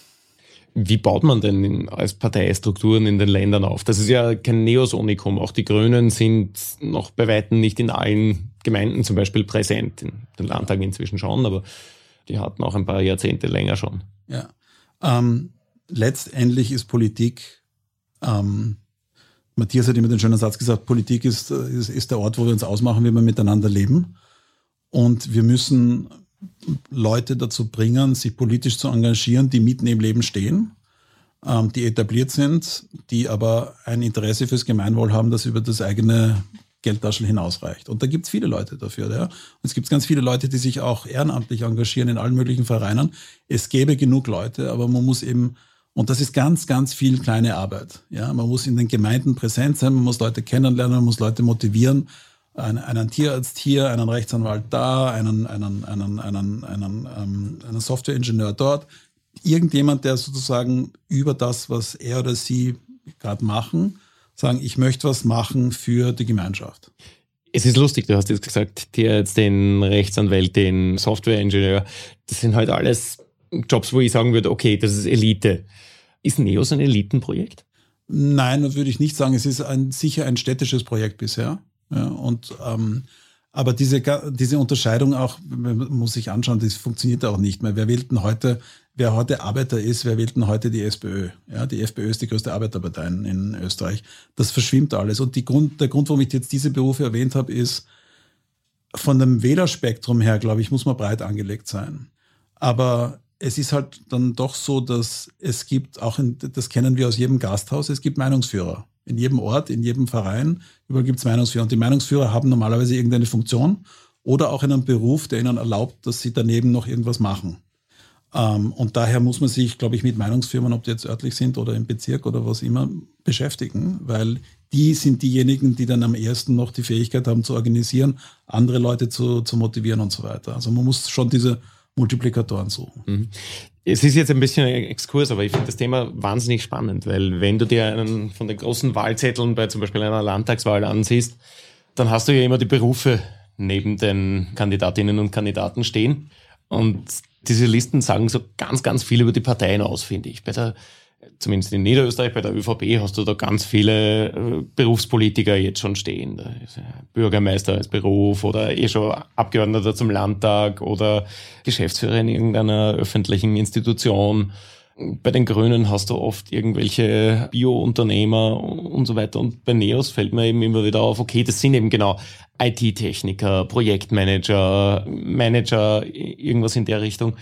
[SPEAKER 2] Wie baut man denn als Parteistrukturen in den Ländern auf? Das ist ja kein Neosonikum. Auch die Grünen sind noch bei Weitem nicht in allen Gemeinden zum Beispiel präsent. In den Landtagen inzwischen schon, aber die hatten auch ein paar Jahrzehnte länger schon.
[SPEAKER 1] Ja. Ähm, letztendlich ist Politik, ähm, Matthias hat immer den schönen Satz gesagt, Politik ist, ist, ist der Ort, wo wir uns ausmachen, wie wir miteinander leben. Und wir müssen Leute dazu bringen, sich politisch zu engagieren, die mitten im Leben stehen, ähm, die etabliert sind, die aber ein Interesse fürs Gemeinwohl haben, das über das eigene Geldtaschel hinausreicht. Und da gibt es viele Leute dafür. Ja? Und es gibt ganz viele Leute, die sich auch ehrenamtlich engagieren in allen möglichen Vereinen. Es gäbe genug Leute, aber man muss eben, und das ist ganz, ganz viel kleine Arbeit. Ja? Man muss in den Gemeinden präsent sein, man muss Leute kennenlernen, man muss Leute motivieren. Einen, einen Tierarzt hier, einen Rechtsanwalt da, einen, einen, einen, einen, einen, ähm, einen Softwareingenieur dort. Irgendjemand, der sozusagen über das, was er oder sie gerade machen, sagen, ich möchte was machen für die Gemeinschaft.
[SPEAKER 2] Es ist lustig, du hast jetzt gesagt, dir jetzt den Rechtsanwalt, den Softwareingenieur, das sind halt alles Jobs, wo ich sagen würde, okay, das ist Elite. Ist Neos ein Elitenprojekt?
[SPEAKER 1] Nein, das würde ich nicht sagen. Es ist ein, sicher ein städtisches Projekt bisher. Ja, und ähm, aber diese, diese Unterscheidung auch, man muss sich anschauen, das funktioniert auch nicht mehr. Wer wählt denn heute, wer heute Arbeiter ist, wer wählt denn heute die SPÖ? Ja, die FPÖ ist die größte Arbeiterpartei in, Österreich. Das verschwimmt alles. Und Grund, der Grund, warum ich jetzt diese Berufe erwähnt habe, ist, von dem Wählerspektrum her, glaube ich, muss man breit angelegt sein. Aber es ist halt dann doch so, dass es gibt, auch in, das kennen wir aus jedem Gasthaus, es gibt Meinungsführer. In jedem Ort, in jedem Verein, überall gibt es Meinungsführer. Und die Meinungsführer haben normalerweise irgendeine Funktion oder auch einen Beruf, der ihnen erlaubt, dass sie daneben noch irgendwas machen. Ähm, und daher muss man sich, glaube ich, mit Meinungsfirmen, ob die jetzt örtlich sind oder im Bezirk oder was immer, beschäftigen, weil die sind diejenigen, die dann am ersten noch die Fähigkeit haben zu organisieren, andere Leute zu, zu motivieren und so weiter. Also man muss schon diese Multiplikatoren suchen. Mhm.
[SPEAKER 2] Es ist jetzt ein bisschen ein Exkurs, aber ich finde das Thema wahnsinnig spannend, weil wenn du dir einen von den großen Wahlzetteln bei zum Beispiel einer Landtagswahl ansiehst, dann hast du ja immer die Berufe neben den Kandidatinnen und Kandidaten stehen. Und diese Listen sagen so ganz, ganz viel über die Parteien aus, finde ich. Bei der zumindest in Niederösterreich bei der ÖVP hast du da ganz viele äh, Berufspolitiker jetzt schon stehen. Bürgermeister als Beruf oder eh schon Abgeordneter zum Landtag oder Geschäftsführer in irgendeiner öffentlichen Institution. Bei den Grünen hast du oft irgendwelche Bio-Unternehmer und so weiter. Und bei Neos fällt mir eben immer wieder auf, okay, das sind eben genau IT-Techniker, Projektmanager, Manager, irgendwas in der Richtung.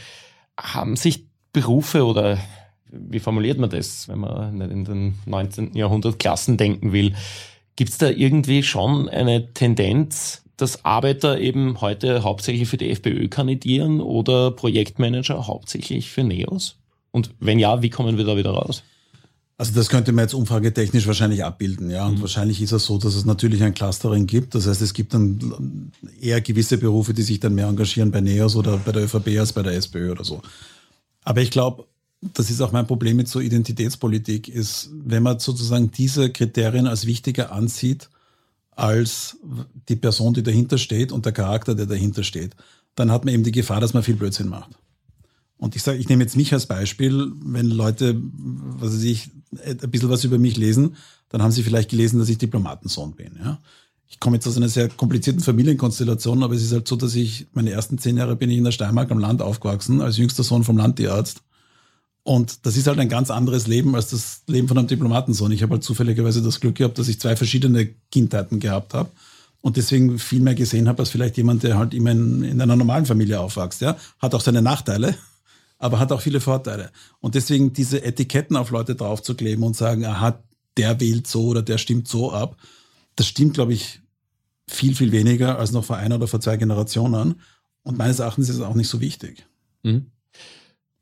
[SPEAKER 2] Haben sich Berufe oder wie formuliert man das, wenn man nicht in den 19. Jahrhundert Klassen denken will? Gibt es da irgendwie schon eine Tendenz, dass Arbeiter eben heute hauptsächlich für die FPÖ kandidieren oder Projektmanager hauptsächlich für NEOS? Und wenn ja, wie kommen wir da wieder raus?
[SPEAKER 1] Also das könnte man jetzt umfragetechnisch wahrscheinlich abbilden, ja. Und mhm. wahrscheinlich ist es so, dass es natürlich ein Clustering gibt. Das heißt, es gibt dann eher gewisse Berufe, die sich dann mehr engagieren bei NEOS oder bei der ÖVP als bei der SPÖ oder so. Aber ich glaube, das ist auch mein Problem mit so Identitätspolitik, ist, wenn man sozusagen diese Kriterien als wichtiger ansieht als die Person, die dahinter steht und der Charakter, der dahinter steht, dann hat man eben die Gefahr, dass man viel Blödsinn macht. Und ich sage, ich nehme jetzt mich als Beispiel, wenn Leute, was weiß ich, ein bisschen was über mich lesen, dann haben sie vielleicht gelesen, dass ich Diplomatensohn bin. Ja? Ich komme jetzt aus einer sehr komplizierten Familienkonstellation, aber es ist halt so, dass ich meine ersten zehn Jahre bin ich in der Steiermark am Land aufgewachsen, als jüngster Sohn vom Landtierarzt. Und das ist halt ein ganz anderes Leben als das Leben von einem Diplomatensohn. Ich habe halt zufälligerweise das Glück gehabt, dass ich zwei verschiedene Kindheiten gehabt habe und deswegen viel mehr gesehen habe als vielleicht jemand, der halt immer in, in einer normalen Familie aufwächst. Ja? Hat auch seine Nachteile, aber hat auch viele Vorteile. Und deswegen diese Etiketten auf Leute draufzukleben und sagen, aha, der wählt so oder der stimmt so ab, das stimmt, glaube ich, viel, viel weniger als noch vor einer oder vor zwei Generationen. Und meines Erachtens ist es auch nicht so wichtig. Mhm.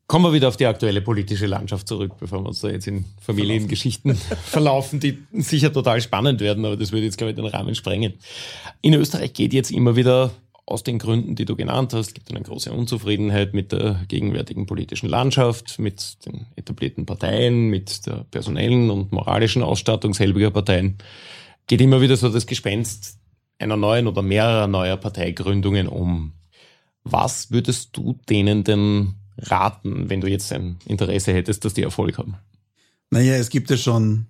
[SPEAKER 2] Kommen wir wieder auf die aktuelle politische Landschaft zurück, bevor wir uns da jetzt in Familiengeschichten verlaufen, die sicher total spannend werden, aber das würde jetzt, glaube ich, den Rahmen sprengen. In Österreich geht jetzt immer wieder aus den Gründen, die du genannt hast, gibt eine große Unzufriedenheit mit der gegenwärtigen politischen Landschaft, mit den etablierten Parteien, mit der personellen und moralischen Ausstattung selbiger Parteien. Geht immer wieder so das Gespenst einer neuen oder mehrerer neuer Parteigründungen um. Was würdest du denen denn raten, wenn du jetzt ein Interesse hättest, dass die Erfolg haben?
[SPEAKER 1] Naja, es gibt ja schon,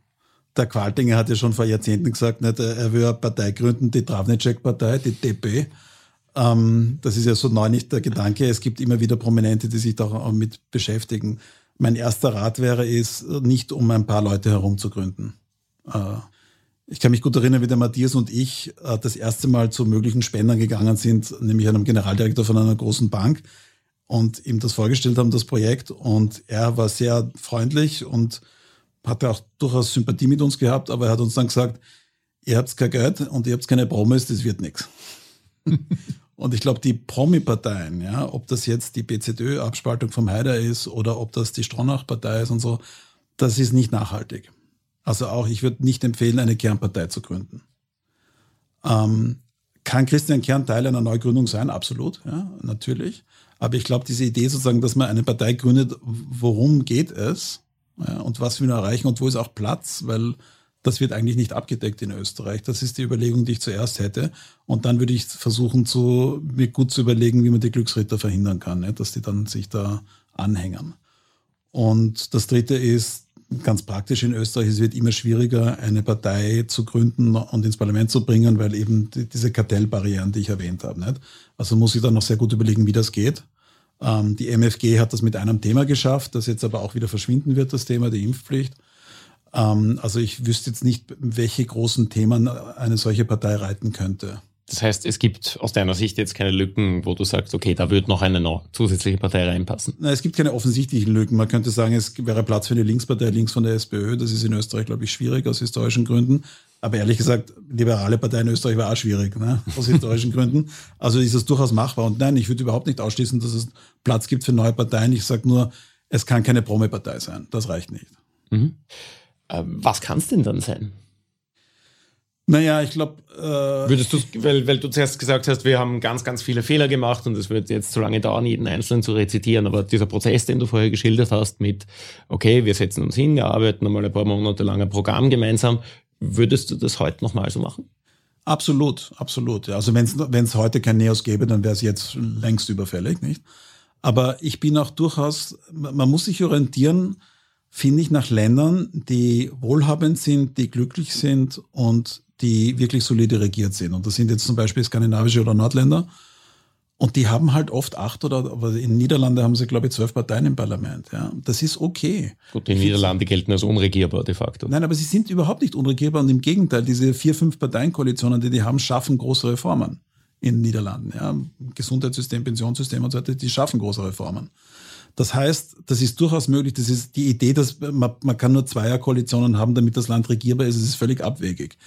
[SPEAKER 1] der Qualtinger hat ja schon vor Jahrzehnten gesagt, nicht, er will eine Partei gründen, die Travnicek-Partei, die DP. Ähm, das ist ja so neu nicht der Gedanke. Es gibt immer wieder Prominente, die sich da mit beschäftigen. Mein erster Rat wäre es, nicht um ein paar Leute herum zu gründen. Äh, ich kann mich gut erinnern, wie der Matthias und ich äh, das erste Mal zu möglichen Spendern gegangen sind, nämlich einem Generaldirektor von einer großen Bank und ihm das vorgestellt haben, das Projekt. Und er war sehr freundlich und hatte auch durchaus Sympathie mit uns gehabt, aber er hat uns dann gesagt, ihr habt kein Geld und ihr habt keine Promis, das wird nichts. Und ich glaube, die Promi-Parteien, ja, ob das jetzt die BZÖ-Abspaltung vom Haider ist oder ob das die Stronach-Partei ist und so, das ist nicht nachhaltig. Also auch, ich würde nicht empfehlen, eine Kernpartei zu gründen. Ähm, kann Christian Kern Teil einer Neugründung sein? Absolut, ja, natürlich. Aber ich glaube, diese Idee sozusagen, dass man eine Partei gründet, worum geht es ja, und was will man erreichen und wo ist auch Platz, weil das wird eigentlich nicht abgedeckt in Österreich. Das ist die Überlegung, die ich zuerst hätte. Und dann würde ich versuchen, zu, mir gut zu überlegen, wie man die Glücksritter verhindern kann, ne? dass die dann sich da anhängen. Und das dritte ist, ganz praktisch in Österreich, es wird immer schwieriger, eine Partei zu gründen und ins Parlament zu bringen, weil eben die, diese Kartellbarrieren, die ich erwähnt habe. Nicht? Also muss ich dann noch sehr gut überlegen, wie das geht. Ähm, die MFG hat das mit einem Thema geschafft, das jetzt aber auch wieder verschwinden wird, das Thema, die Impfpflicht. Ähm, also ich wüsste jetzt nicht, welche großen Themen eine solche Partei reiten könnte.
[SPEAKER 2] Das heißt, es gibt aus deiner Sicht jetzt keine Lücken, wo du sagst, okay, da wird noch eine noch zusätzliche Partei reinpassen.
[SPEAKER 1] Nein, es gibt keine offensichtlichen Lücken. Man könnte sagen, es wäre Platz für eine Linkspartei links von der SPÖ. Das ist in Österreich, glaube ich, schwierig aus historischen Gründen. Aber ehrlich gesagt, liberale Partei in Österreich war auch schwierig, ne? aus historischen Gründen. Also ist es durchaus machbar. Und nein, ich würde überhaupt nicht ausschließen, dass es Platz gibt für neue Parteien. Ich sage nur, es kann keine Promi-Partei sein. Das reicht nicht. Mhm.
[SPEAKER 2] Ähm, was kann es denn dann sein?
[SPEAKER 1] Naja, ich glaube.
[SPEAKER 2] Äh, Würdest du, weil, weil du zuerst gesagt hast, wir haben ganz, ganz viele Fehler gemacht und es wird jetzt zu lange dauern, jeden einzelnen zu rezitieren, aber dieser Prozess, den du vorher geschildert hast, mit, okay, wir setzen uns hin, wir arbeiten einmal ein paar Monate lang ein Programm gemeinsam, würdest du das heute nochmal so machen?
[SPEAKER 1] Absolut, absolut. Ja. Also wenn es heute kein Neos gäbe, dann wäre es jetzt längst überfällig, nicht? Aber ich bin auch durchaus, man muss sich orientieren, finde ich, nach Ländern, die wohlhabend sind, die glücklich sind und die wirklich solide regiert sind. Und das sind jetzt zum Beispiel skandinavische oder Nordländer. Und die haben halt oft acht oder, aber in Niederlande haben sie, glaube ich, zwölf Parteien im Parlament. Ja, das ist okay.
[SPEAKER 2] Gut, die Niederlande gelten als unregierbar de facto.
[SPEAKER 1] Nein, aber sie sind überhaupt nicht unregierbar und im Gegenteil, diese vier, fünf Parteienkoalitionen, die die haben, schaffen große Reformen in den Niederlanden. Ja, Gesundheitssystem, Pensionssystem und so weiter, die schaffen große Reformen. Das heißt, das ist durchaus möglich. Das ist die Idee, dass man, man kann nur Zweierkoalitionen haben, damit das Land regierbar ist. Es ist völlig abwegig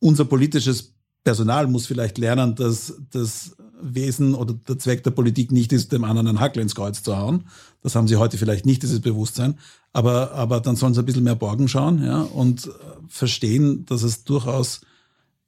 [SPEAKER 1] unser politisches Personal muss vielleicht lernen, dass das Wesen oder der Zweck der Politik nicht ist, dem anderen einen Hackel ins Kreuz zu hauen. Das haben sie heute vielleicht nicht, dieses Bewusstsein. Aber, aber dann sollen sie ein bisschen mehr Borgen schauen ja, und verstehen, dass es durchaus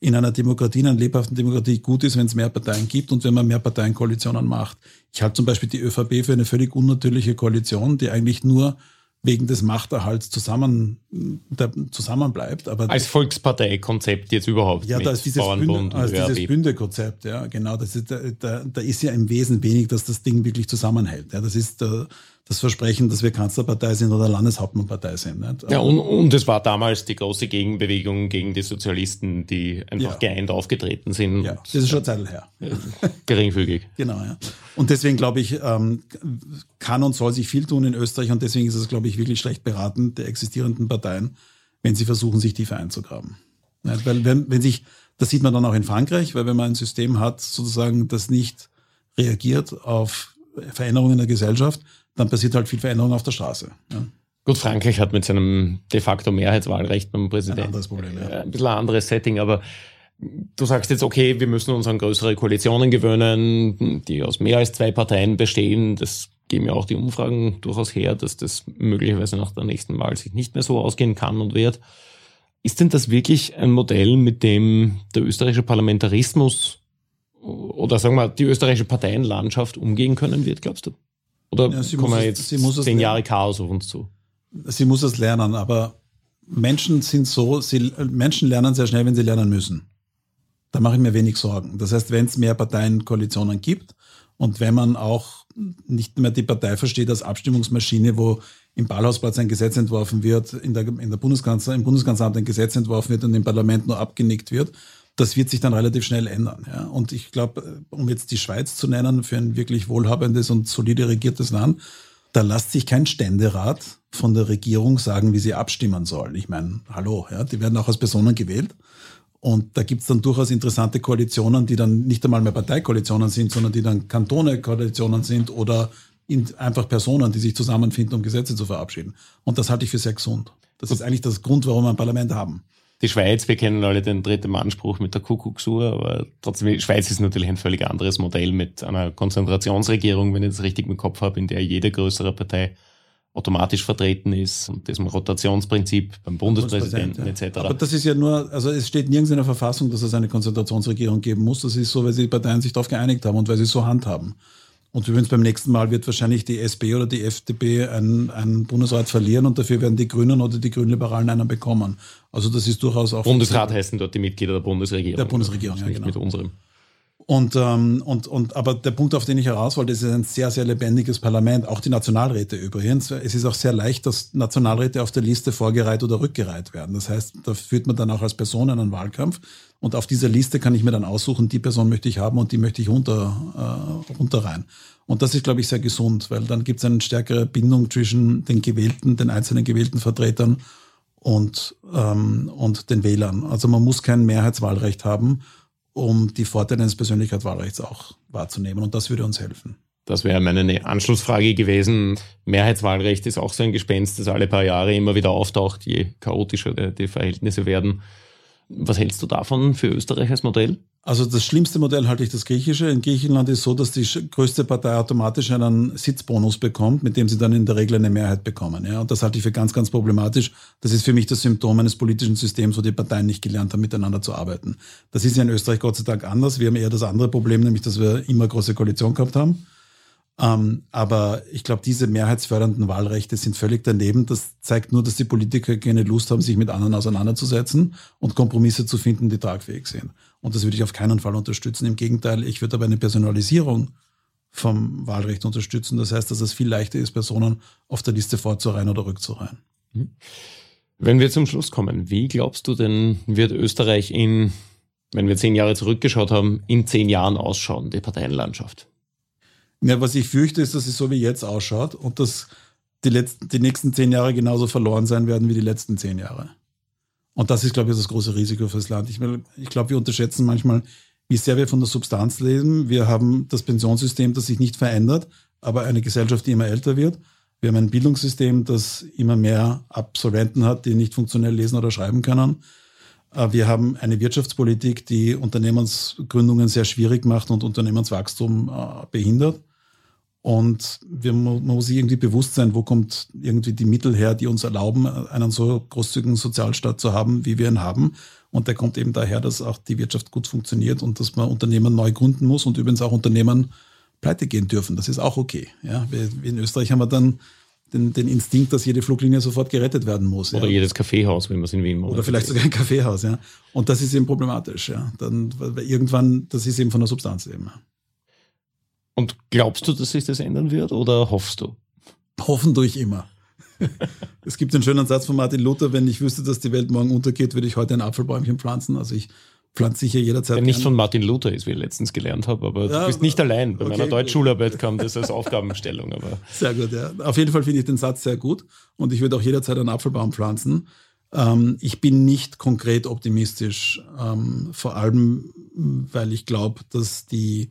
[SPEAKER 1] in einer Demokratie, in einer lebhaften Demokratie gut ist, wenn es mehr Parteien gibt und wenn man mehr Parteienkoalitionen macht. Ich halte zum Beispiel die ÖVP für eine völlig unnatürliche Koalition, die eigentlich nur wegen des Machterhalts zusammen, der, zusammen bleibt. Aber
[SPEAKER 2] Als Volksparteikonzept jetzt überhaupt.
[SPEAKER 1] Ja, da ist dieses, Bünde, also dieses Bündekonzept, ja, genau. Das ist, da, da, da ist ja im Wesen wenig, dass das Ding wirklich zusammenhält. Ja, das ist der, das Versprechen, dass wir Kanzlerpartei sind oder Landeshauptmannpartei sind. Nicht?
[SPEAKER 2] Ja, und, und es war damals die große Gegenbewegung gegen die Sozialisten, die einfach ja. geeint aufgetreten sind.
[SPEAKER 1] Ja, das ist schon Zeit her.
[SPEAKER 2] Geringfügig.
[SPEAKER 1] genau, ja. Und deswegen glaube ich, ähm, kann und soll sich viel tun in Österreich und deswegen ist es, glaube ich, wirklich schlecht beraten der existierenden Parteien, wenn sie versuchen, sich tiefer einzugraben. Weil wenn, wenn sich, das sieht man dann auch in Frankreich, weil wenn man ein System hat, sozusagen, das nicht reagiert auf Veränderungen in der Gesellschaft, dann passiert halt viel Veränderung auf der Straße. Ja.
[SPEAKER 2] Gut, Frankreich hat mit seinem de facto Mehrheitswahlrecht beim Präsidenten ein
[SPEAKER 1] anderes Problem, ja.
[SPEAKER 2] ein bisschen ein anderes Setting, aber du sagst jetzt, okay, wir müssen uns an größere Koalitionen gewöhnen, die aus mehr als zwei Parteien bestehen. Das geben ja auch die Umfragen durchaus her, dass das möglicherweise nach der nächsten Wahl sich nicht mehr so ausgehen kann und wird. Ist denn das wirklich ein Modell, mit dem der österreichische Parlamentarismus oder sagen wir die österreichische Parteienlandschaft umgehen können wird, glaubst du? Oder ja, kommen wir jetzt zehn Jahre Chaos auf uns zu?
[SPEAKER 1] Sie muss es lernen, aber Menschen sind so, sie, Menschen lernen sehr schnell, wenn sie lernen müssen. Da mache ich mir wenig Sorgen. Das heißt, wenn es mehr Parteienkoalitionen gibt und wenn man auch nicht mehr die Partei versteht als Abstimmungsmaschine, wo im Ballhausplatz ein Gesetz entworfen wird, in der, in der Bundeskanzler, im Bundeskanzleramt ein Gesetz entworfen wird und im Parlament nur abgenickt wird, das wird sich dann relativ schnell ändern. Ja. Und ich glaube, um jetzt die Schweiz zu nennen, für ein wirklich wohlhabendes und solide regiertes Land, da lässt sich kein Ständerat von der Regierung sagen, wie sie abstimmen sollen. Ich meine, hallo, ja, die werden auch als Personen gewählt. Und da gibt's dann durchaus interessante Koalitionen, die dann nicht einmal mehr Parteikoalitionen sind, sondern die dann Kantone-Koalitionen sind oder einfach Personen, die sich zusammenfinden, um Gesetze zu verabschieden. Und das halte ich für sehr gesund. Das ist eigentlich das Grund, warum wir ein Parlament haben
[SPEAKER 2] die Schweiz, wir kennen alle den dritten Mannspruch mit der Kuckucksuhr, aber trotzdem, die Schweiz ist natürlich ein völlig anderes Modell mit einer Konzentrationsregierung, wenn ich das richtig im Kopf habe, in der jede größere Partei automatisch vertreten ist und diesem Rotationsprinzip beim Bundespräsidenten ja. etc.
[SPEAKER 1] Aber das ist ja nur, also es steht nirgends in der Verfassung, dass es eine Konzentrationsregierung geben muss. Das ist so, weil die Parteien sich darauf geeinigt haben und weil sie es so handhaben. Und übrigens beim nächsten Mal wird wahrscheinlich die SP oder die FDP einen, einen Bundesrat verlieren und dafür werden die Grünen oder die Grünliberalen einen bekommen. Also das ist durchaus auch.
[SPEAKER 2] Bundesrat heißen dort die Mitglieder der Bundesregierung.
[SPEAKER 1] Der Bundesregierung, ja, genau.
[SPEAKER 2] Mit unserem.
[SPEAKER 1] Und, ähm, und, und, aber der Punkt, auf den ich heraus wollte, ist ein sehr, sehr lebendiges Parlament, auch die Nationalräte übrigens. Es ist auch sehr leicht, dass Nationalräte auf der Liste vorgereiht oder rückgereiht werden. Das heißt, da führt man dann auch als Person einen Wahlkampf. Und auf dieser Liste kann ich mir dann aussuchen, die Person möchte ich haben und die möchte ich runter, äh, runterreihen. Und das ist, glaube ich, sehr gesund, weil dann gibt es eine stärkere Bindung zwischen den gewählten, den einzelnen gewählten Vertretern und, ähm, und den Wählern. Also man muss kein Mehrheitswahlrecht haben um die Vorteile eines Persönlichkeitswahlrechts auch wahrzunehmen. Und das würde uns helfen.
[SPEAKER 2] Das wäre meine Anschlussfrage gewesen. Mehrheitswahlrecht ist auch so ein Gespenst, das alle paar Jahre immer wieder auftaucht, je chaotischer die Verhältnisse werden. Was hältst du davon für Österreich als Modell?
[SPEAKER 1] Also das schlimmste Modell halte ich das griechische. In Griechenland ist so, dass die größte Partei automatisch einen Sitzbonus bekommt, mit dem sie dann in der Regel eine Mehrheit bekommen. Ja, und das halte ich für ganz, ganz problematisch. Das ist für mich das Symptom eines politischen Systems, wo die Parteien nicht gelernt haben, miteinander zu arbeiten. Das ist ja in Österreich Gott sei Dank anders. Wir haben eher das andere Problem, nämlich dass wir immer große Koalition gehabt haben. Ähm, aber ich glaube, diese mehrheitsfördernden Wahlrechte sind völlig daneben. Das zeigt nur, dass die Politiker keine Lust haben, sich mit anderen auseinanderzusetzen und Kompromisse zu finden, die tragfähig sind. Und das würde ich auf keinen Fall unterstützen. Im Gegenteil, ich würde aber eine Personalisierung vom Wahlrecht unterstützen. Das heißt, dass es viel leichter ist, Personen auf der Liste vorzureihen oder rückzureihen. Mhm.
[SPEAKER 2] Wenn wir zum Schluss kommen, wie glaubst du denn, wird Österreich in, wenn wir zehn Jahre zurückgeschaut haben, in zehn Jahren ausschauen, die Parteienlandschaft?
[SPEAKER 1] Ja, was ich fürchte, ist, dass es so wie jetzt ausschaut und dass die, letzten, die nächsten zehn Jahre genauso verloren sein werden wie die letzten zehn Jahre. Und das ist, glaube ich, das große Risiko fürs Land. Ich, ich glaube, wir unterschätzen manchmal, wie sehr wir von der Substanz leben. Wir haben das Pensionssystem, das sich nicht verändert, aber eine Gesellschaft, die immer älter wird. Wir haben ein Bildungssystem, das immer mehr Absolventen hat, die nicht funktionell lesen oder schreiben können. Äh, wir haben eine Wirtschaftspolitik, die Unternehmensgründungen sehr schwierig macht und Unternehmenswachstum äh, behindert. Und wir, man muss sich irgendwie bewusst sein, wo kommt irgendwie die Mittel her, die uns erlauben, einen so großzügigen Sozialstaat zu haben, wie wir ihn haben. Und der kommt eben daher, dass auch die Wirtschaft gut funktioniert und dass man Unternehmen neu gründen muss und übrigens auch Unternehmen pleite gehen dürfen. Das ist auch okay. Ja, in Österreich haben wir dann den, den Instinkt, dass jede Fluglinie sofort gerettet werden muss.
[SPEAKER 2] Oder
[SPEAKER 1] ja.
[SPEAKER 2] jedes Kaffeehaus, wenn man es in Wien
[SPEAKER 1] macht. Oder vielleicht sogar ein Kaffeehaus, ja. Und das ist eben problematisch, ja. Dann, weil irgendwann, das ist eben von der Substanz eben.
[SPEAKER 2] Und glaubst du, dass sich das ändern wird oder hoffst du?
[SPEAKER 1] Hoffen tue ich immer. es gibt einen schönen Satz von Martin Luther, wenn ich wüsste, dass die Welt morgen untergeht, würde ich heute ein Apfelbäumchen pflanzen. Also ich pflanzt sicher jederzeit.
[SPEAKER 2] Der nicht von Martin Luther ist, wie ich letztens gelernt habe, aber ja, du bist nicht allein. Bei okay, meiner Deutschschularbeit kam das als Aufgabenstellung. Aber.
[SPEAKER 1] Sehr gut, ja. Auf jeden Fall finde ich den Satz sehr gut und ich würde auch jederzeit einen Apfelbaum pflanzen. Ähm, ich bin nicht konkret optimistisch, ähm, vor allem, weil ich glaube, dass die,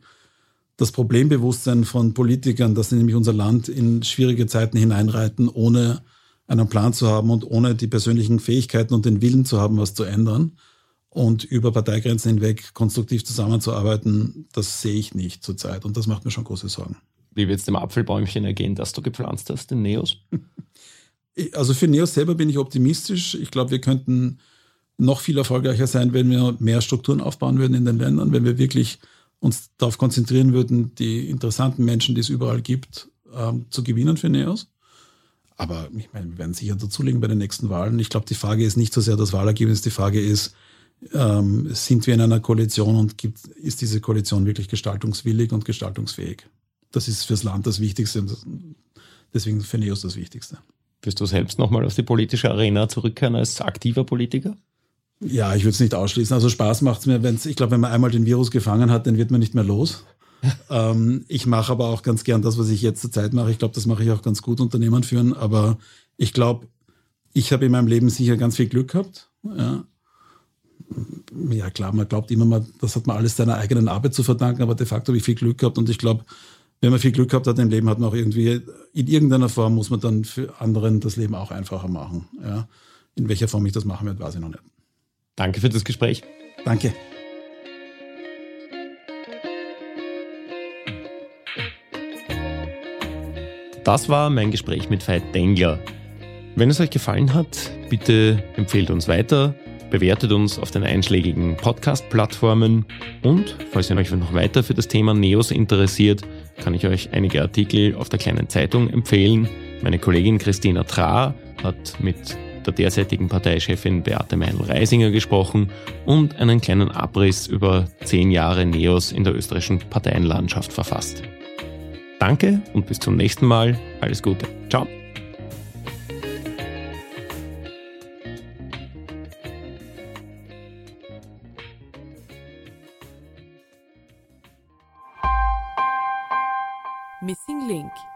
[SPEAKER 1] das Problembewusstsein von Politikern, dass sie nämlich unser Land in schwierige Zeiten hineinreiten, ohne einen Plan zu haben und ohne die persönlichen Fähigkeiten und den Willen zu haben, was zu ändern, und über Parteigrenzen hinweg konstruktiv zusammenzuarbeiten, das sehe ich nicht zurzeit und das macht mir schon große Sorgen.
[SPEAKER 2] Wie wird es dem Apfelbäumchen ergehen, das du gepflanzt hast, den Neos?
[SPEAKER 1] Also für Neos selber bin ich optimistisch. Ich glaube, wir könnten noch viel erfolgreicher sein, wenn wir mehr Strukturen aufbauen würden in den Ländern, wenn wir wirklich uns darauf konzentrieren würden, die interessanten Menschen, die es überall gibt, ähm, zu gewinnen für Neos. Aber ich meine, wir werden sicher dazulegen bei den nächsten Wahlen. Ich glaube, die Frage ist nicht so sehr das Wahlergebnis, die Frage ist, ähm, sind wir in einer Koalition und gibt, ist diese Koalition wirklich gestaltungswillig und gestaltungsfähig? Das ist fürs Land das Wichtigste und deswegen für NEOS das Wichtigste.
[SPEAKER 2] Wirst du selbst nochmal auf die politische Arena zurückkehren als aktiver Politiker?
[SPEAKER 1] Ja, ich würde es nicht ausschließen. Also Spaß macht es mir, wenn ich glaube, wenn man einmal den Virus gefangen hat, dann wird man nicht mehr los. ähm, ich mache aber auch ganz gern das, was ich jetzt zur Zeit mache. Ich glaube, das mache ich auch ganz gut, Unternehmen führen. Aber ich glaube, ich habe in meinem Leben sicher ganz viel Glück gehabt. Ja ja klar, man glaubt immer, man, das hat man alles seiner eigenen Arbeit zu verdanken, aber de facto habe ich viel Glück gehabt und ich glaube, wenn man viel Glück gehabt hat im Leben, hat man auch irgendwie, in irgendeiner Form muss man dann für anderen das Leben auch einfacher machen. Ja. In welcher Form ich das machen werde, weiß ich noch nicht.
[SPEAKER 2] Danke für das Gespräch.
[SPEAKER 1] Danke.
[SPEAKER 2] Das war mein Gespräch mit Veit Dengler. Wenn es euch gefallen hat, bitte empfehlt uns weiter, bewertet uns auf den einschlägigen Podcast-Plattformen und falls ihr euch noch weiter für das Thema Neos interessiert, kann ich euch einige Artikel auf der kleinen Zeitung empfehlen. Meine Kollegin Christina Tra hat mit der derzeitigen Parteichefin Beate Meinl-Reisinger gesprochen und einen kleinen Abriss über zehn Jahre Neos in der österreichischen Parteienlandschaft verfasst. Danke und bis zum nächsten Mal. Alles Gute. Ciao.
[SPEAKER 3] Missing Link